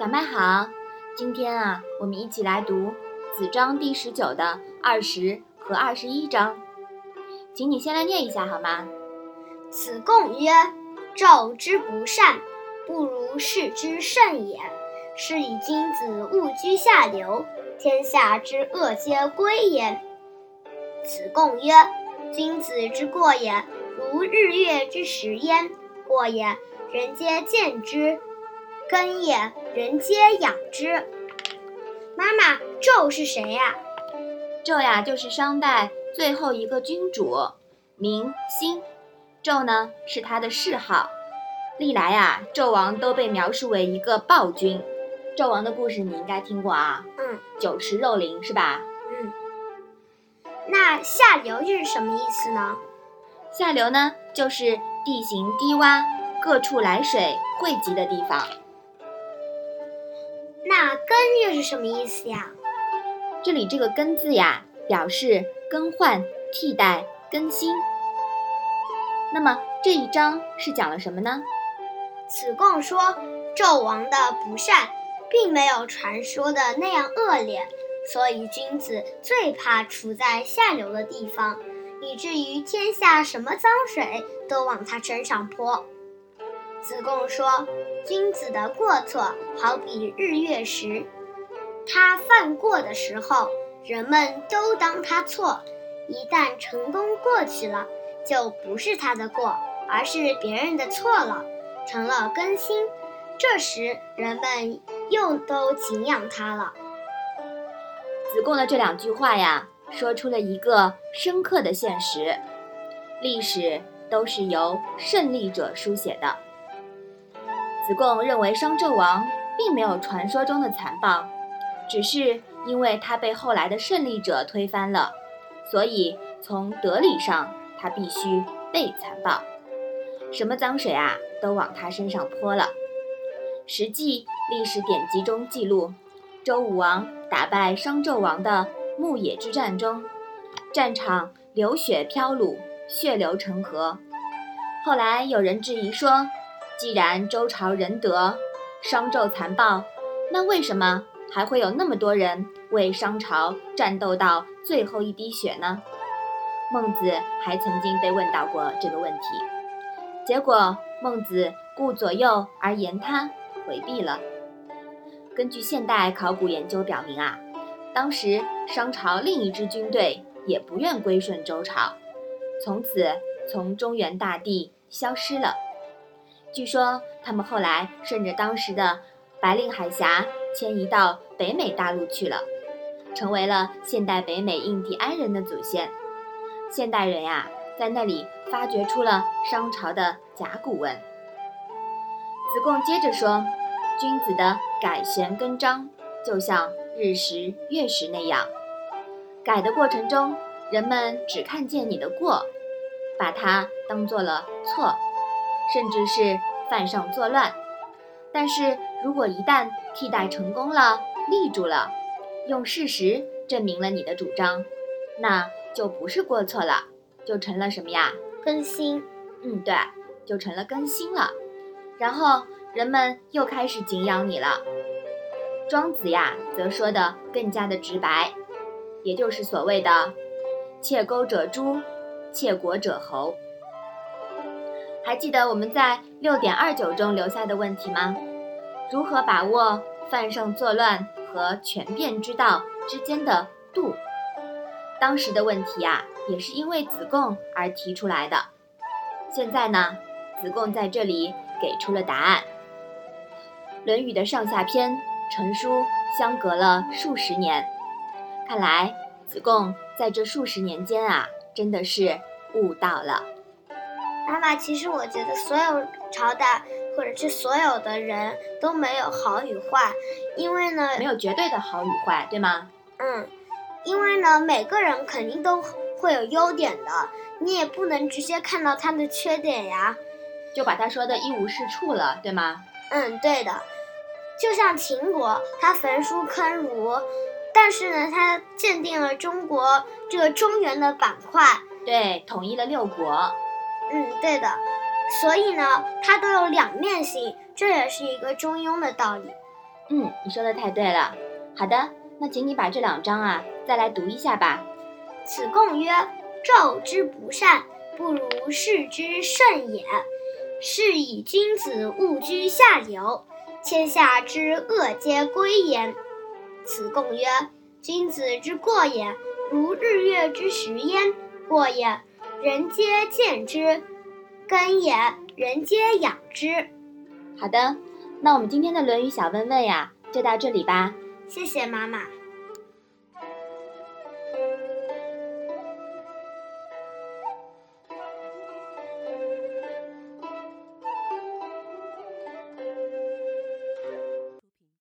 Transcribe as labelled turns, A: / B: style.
A: 小麦好，今天啊，我们一起来读《子章》第十九的二十和二十一章，请你先来念一下好吗？
B: 子贡曰：“纣之不善，不如事之甚也。是以君子务居下流，天下之恶皆归焉。”子贡曰：“君子之过也，如日月之食焉。过也，人皆见之。”根也，人皆养之。妈妈，纣是谁呀？
A: 纣呀，就是商代最后一个君主，名兴。纣呢，是他的谥号。历来啊，纣王都被描述为一个暴君。纣王的故事你应该听过啊？
B: 嗯。
A: 酒池肉林是吧？
B: 嗯。那下流又是什么意思呢？
A: 下流呢，就是地形低洼，各处来水汇集的地方。
B: 那更又是什么意思呀？
A: 这里这个更字呀，表示更换、替代、更新。那么这一章是讲了什么呢？
B: 子贡说，纣王的不善，并没有传说的那样恶劣，所以君子最怕处在下流的地方，以至于天下什么脏水都往他身上泼。子贡说：“君子的过错好比日月食，他犯过的时候，人们都当他错；一旦成功过去了，就不是他的过，而是别人的错了，成了更新。这时人们又都敬仰他了。”
A: 子贡的这两句话呀，说出了一个深刻的现实：历史都是由胜利者书写的。子贡认为商纣王并没有传说中的残暴，只是因为他被后来的胜利者推翻了，所以从德理上他必须被残暴，什么脏水啊都往他身上泼了。实际历史典籍中记录，周武王打败商纣王的牧野之战中，战场流血飘橹，血流成河。后来有人质疑说。既然周朝仁德，商纣残暴，那为什么还会有那么多人为商朝战斗到最后一滴血呢？孟子还曾经被问到过这个问题，结果孟子顾左右而言他，回避了。根据现代考古研究表明啊，当时商朝另一支军队也不愿归顺周朝，从此从中原大地消失了。据说他们后来顺着当时的白令海峡迁移到北美大陆去了，成为了现代北美印第安人的祖先。现代人呀，在那里发掘出了商朝的甲骨文。子贡接着说：“君子的改弦更张，就像日食月食那样，改的过程中，人们只看见你的过，把它当做了错。”甚至是犯上作乱，但是如果一旦替代成功了，立住了，用事实证明了你的主张，那就不是过错了，就成了什么呀？
B: 更新。
A: 嗯，对，就成了更新了。然后人们又开始敬仰你了。庄子呀，则说的更加的直白，也就是所谓的“窃钩者诛，窃国者侯”。还记得我们在六点二九中留下的问题吗？如何把握犯上作乱和权变之道之间的度？当时的问题啊，也是因为子贡而提出来的。现在呢，子贡在这里给出了答案。《论语》的上下篇成书相隔了数十年，看来子贡在这数十年间啊，真的是悟到了。
B: 妈妈，其实我觉得所有朝代或者是所有的人都没有好与坏，因为呢，
A: 没有绝对的好与坏，对吗？
B: 嗯，因为呢，每个人肯定都会有优点的，你也不能直接看到他的缺点呀，
A: 就把他说的一无是处了，对吗？
B: 嗯，对的。就像秦国，他焚书坑儒，但是呢，他鉴定了中国这个中原的板块，
A: 对，统一了六国。
B: 嗯，对的，所以呢，它都有两面性，这也是一个中庸的道理。
A: 嗯，你说的太对了。好的，那请你把这两章啊再来读一下吧。
B: 子贡曰：“纣之不善，不如事之甚也。是以君子务居下流，天下之恶皆归焉。”子贡曰：“君子之过也，如日月之食焉。过也，人皆见之；根也，人皆养之。”
A: 好的，那我们今天的《论语》小问问呀，就到这里吧。
B: 谢谢妈妈。